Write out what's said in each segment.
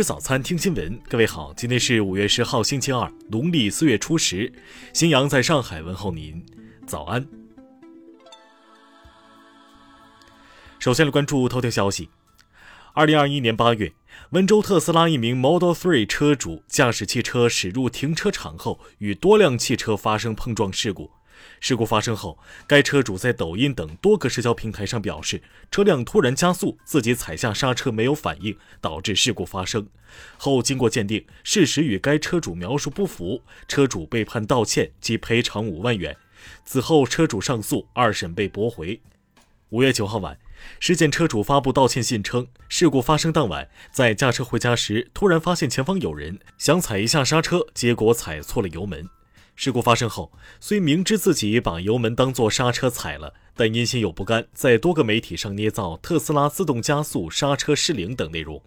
吃早餐，听新闻。各位好，今天是五月十号，星期二，农历四月初十。新阳在上海问候您，早安。首先来关注头条消息。二零二一年八月，温州特斯拉一名 Model 3车主驾驶汽车驶入停车场后，与多辆汽车发生碰撞事故。事故发生后，该车主在抖音等多个社交平台上表示，车辆突然加速，自己踩下刹车没有反应，导致事故发生。后经过鉴定，事实与该车主描述不符，车主被判道歉及赔偿五万元。此后，车主上诉，二审被驳回。五月九号晚，事件车主发布道歉信称，事故发生当晚，在驾车回家时，突然发现前方有人，想踩一下刹车，结果踩错了油门。事故发生后，虽明知自己把油门当作刹车踩了，但因心有不甘，在多个媒体上捏造特斯拉自动加速、刹车失灵等内容。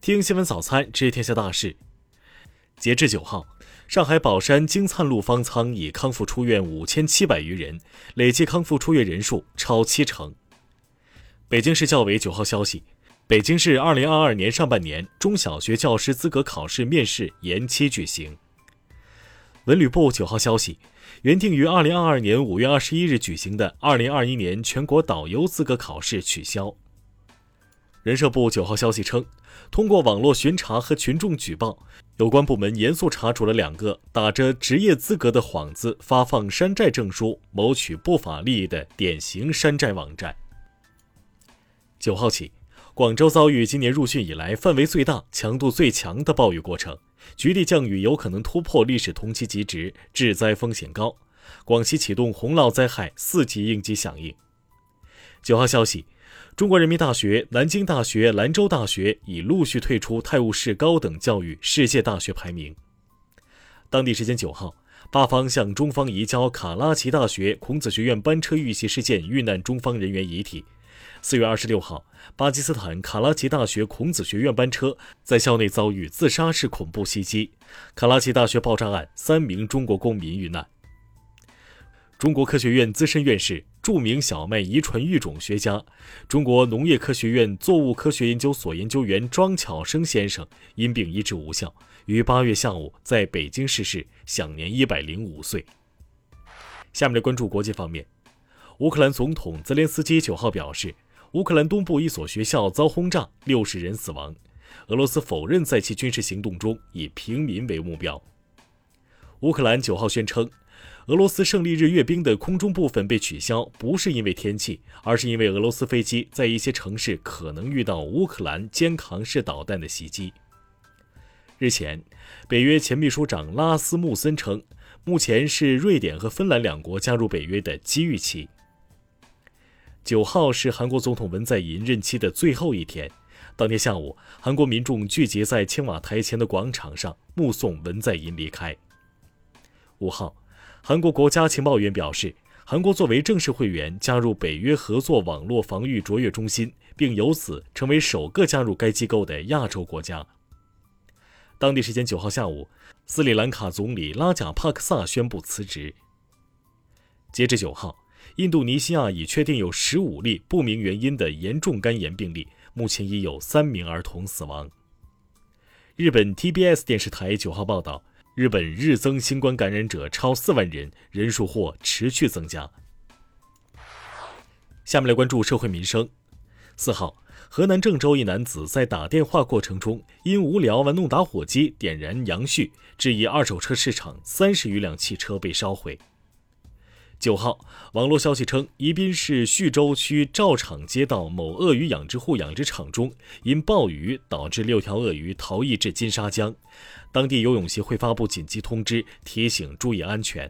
听新闻早餐知天下大事。截至九号，上海宝山金灿路方舱已康复出院五千七百余人，累计康复出院人数超七成。北京市教委九号消息，北京市二零二二年上半年中小学教师资格考试面试延期举行。文旅部九号消息，原定于二零二二年五月二十一日举行的二零二一年全国导游资格考试取消。人社部九号消息称，通过网络巡查和群众举报，有关部门严肃查处了两个打着职业资格的幌子发放山寨证书、谋取不法利益的典型山寨网站。九号起，广州遭遇今年入汛以来范围最大、强度最强的暴雨过程。局地降雨有可能突破历史同期极值，致灾风险高。广西启动洪涝灾害四级应急响应。九号消息，中国人民大学、南京大学、兰州大学已陆续退出泰晤士高等教育世界大学排名。当地时间九号，巴方向中方移交卡拉奇大学孔子学院班车遇袭事件遇难中方人员遗体。四月二十六号，巴基斯坦卡拉奇大学孔子学院班车在校内遭遇自杀式恐怖袭击，卡拉奇大学爆炸案三名中国公民遇难。中国科学院资深院士、著名小麦遗传育种学家、中国农业科学院作物科学研究所研究员庄巧生先生因病医治无效，于八月下午在北京逝世，享年一百零五岁。下面来关注国际方面，乌克兰总统泽连斯基九号表示。乌克兰东部一所学校遭轰炸，六十人死亡。俄罗斯否认在其军事行动中以平民为目标。乌克兰九号宣称，俄罗斯胜利日阅兵的空中部分被取消，不是因为天气，而是因为俄罗斯飞机在一些城市可能遇到乌克兰肩扛式导弹的袭击。日前，北约前秘书长拉斯穆森称，目前是瑞典和芬兰两国加入北约的机遇期。九号是韩国总统文在寅任期的最后一天。当天下午，韩国民众聚集在青瓦台前的广场上，目送文在寅离开。五号，韩国国家情报院表示，韩国作为正式会员加入北约合作网络防御卓越中心，并由此成为首个加入该机构的亚洲国家。当地时间九号下午，斯里兰卡总理拉贾帕克萨宣布辞职。截至九号。印度尼西亚已确定有十五例不明原因的严重肝炎病例，目前已有三名儿童死亡。日本 TBS 电视台九号报道，日本日增新冠感染者超四万人，人数或持续增加。下面来关注社会民生。四号，河南郑州一男子在打电话过程中因无聊玩弄打火机点燃杨絮，致一二手车市场三十余辆汽车被烧毁。九号，网络消息称，宜宾市叙州区赵场街道某鳄鱼养殖户养殖场中，因暴雨导致六条鳄鱼逃逸至金沙江，当地游泳协会发布紧急通知，提醒注意安全。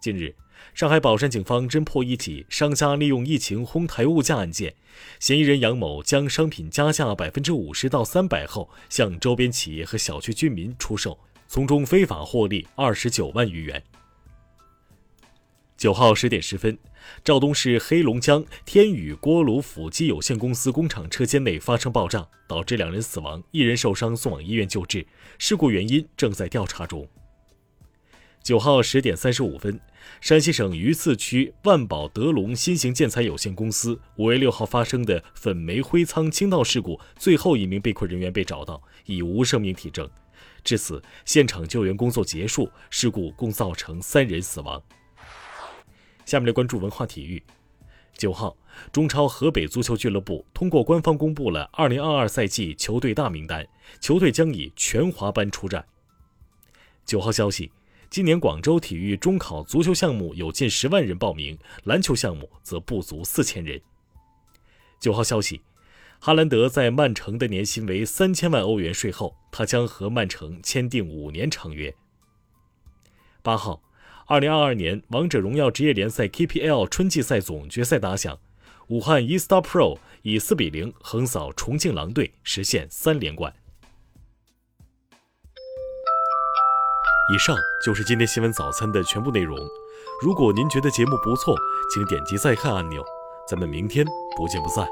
近日，上海宝山警方侦破一起商家利用疫情哄抬物价案件，嫌疑人杨某将商品加价百分之五十到三百后，向周边企业和小区居民出售，从中非法获利二十九万余元。九号十点十分，肇东市黑龙江天宇锅炉辅机有限公司工厂车间内发生爆炸，导致两人死亡，一人受伤，送往医院救治。事故原因正在调查中。九号十点三十五分，山西省榆次区万宝德龙新型建材有限公司五月六号发生的粉煤灰仓倾倒事故，最后一名被困人员被找到，已无生命体征。至此，现场救援工作结束，事故共造成三人死亡。下面来关注文化体育。九号，中超河北足球俱乐部通过官方公布了二零二二赛季球队大名单，球队将以全华班出战。九号消息，今年广州体育中考足球项目有近十万人报名，篮球项目则不足四千人。九号消息。哈兰德在曼城的年薪为三千万欧元，税后他将和曼城签订五年长约。八号，二零二二年王者荣耀职业联赛 KPL 春季赛总决赛打响，武汉 eStar Pro 以四比零横扫重庆狼队，实现三连冠。以上就是今天新闻早餐的全部内容。如果您觉得节目不错，请点击再看按钮。咱们明天不见不散。